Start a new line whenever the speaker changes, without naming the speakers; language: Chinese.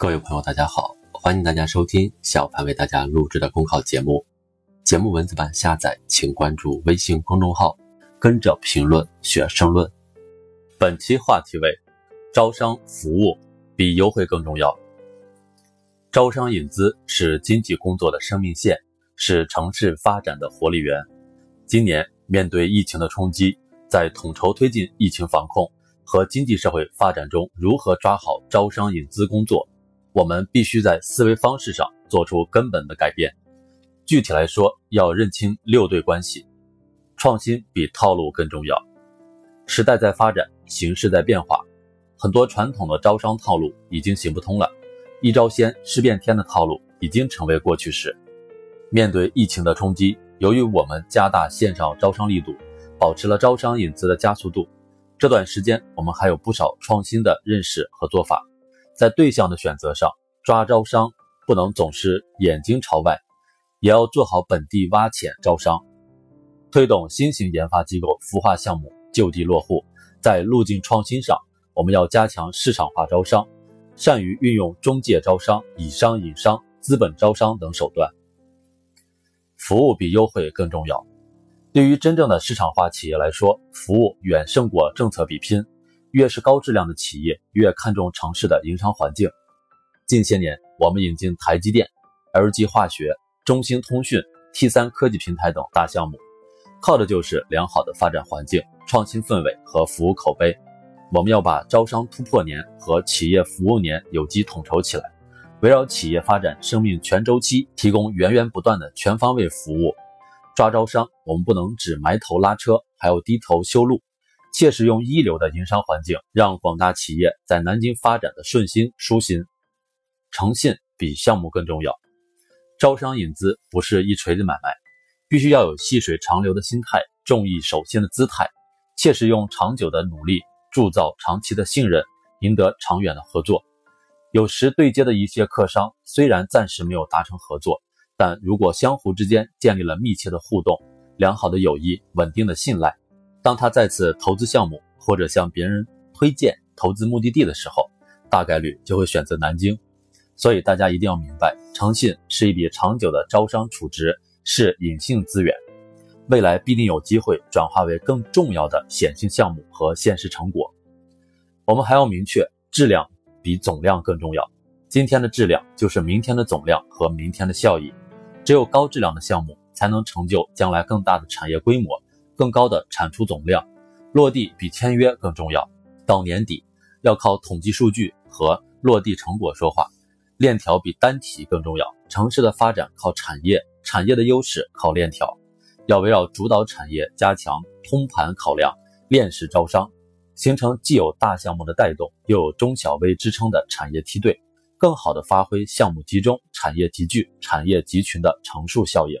各位朋友，大家好，欢迎大家收听小凡为大家录制的公考节目。节目文字版下载，请关注微信公众号，跟着评论学申论。本期话题为：招商服务比优惠更重要。招商引资是经济工作的生命线，是城市发展的活力源。今年面对疫情的冲击，在统筹推进疫情防控和经济社会发展中，如何抓好招商引资工作？我们必须在思维方式上做出根本的改变。具体来说，要认清六对关系。创新比套路更重要。时代在发展，形势在变化，很多传统的招商套路已经行不通了。一招鲜，十变天的套路已经成为过去式。面对疫情的冲击，由于我们加大线上招商力度，保持了招商引资的加速度，这段时间我们还有不少创新的认识和做法。在对象的选择上，抓招商不能总是眼睛朝外，也要做好本地挖潜招商，推动新型研发机构孵化项目就地落户。在路径创新上，我们要加强市场化招商，善于运用中介招商、以商引商、资本招商等手段。服务比优惠更重要。对于真正的市场化企业来说，服务远胜过政策比拼。越是高质量的企业，越看重城市的营商环境。近些年，我们引进台积电、LG 化学、中兴通讯、T 三科技平台等大项目，靠的就是良好的发展环境、创新氛围和服务口碑。我们要把招商突破年和企业服务年有机统筹起来，围绕企业发展生命全周期，提供源源不断的全方位服务。抓招商，我们不能只埋头拉车，还要低头修路。切实用一流的营商环境，让广大企业在南京发展的顺心舒心。诚信比项目更重要。招商引资不是一锤子买卖，必须要有细水长流的心态，重义守心的姿态，切实用长久的努力铸造长期的信任，赢得长远的合作。有时对接的一些客商虽然暂时没有达成合作，但如果相互之间建立了密切的互动、良好的友谊、稳定的信赖。当他再次投资项目或者向别人推荐投资目的地的时候，大概率就会选择南京。所以大家一定要明白，诚信是一笔长久的招商储值，是隐性资源，未来必定有机会转化为更重要的显性项目和现实成果。我们还要明确，质量比总量更重要。今天的质量就是明天的总量和明天的效益。只有高质量的项目，才能成就将来更大的产业规模。更高的产出总量，落地比签约更重要。到年底，要靠统计数据和落地成果说话。链条比单体更重要。城市的发展靠产业，产业的优势靠链条。要围绕主导产业，加强通盘考量，链式招商，形成既有大项目的带动，又有中小微支撑的产业梯队，更好的发挥项目集中、产业集聚、产业集群的乘数效应。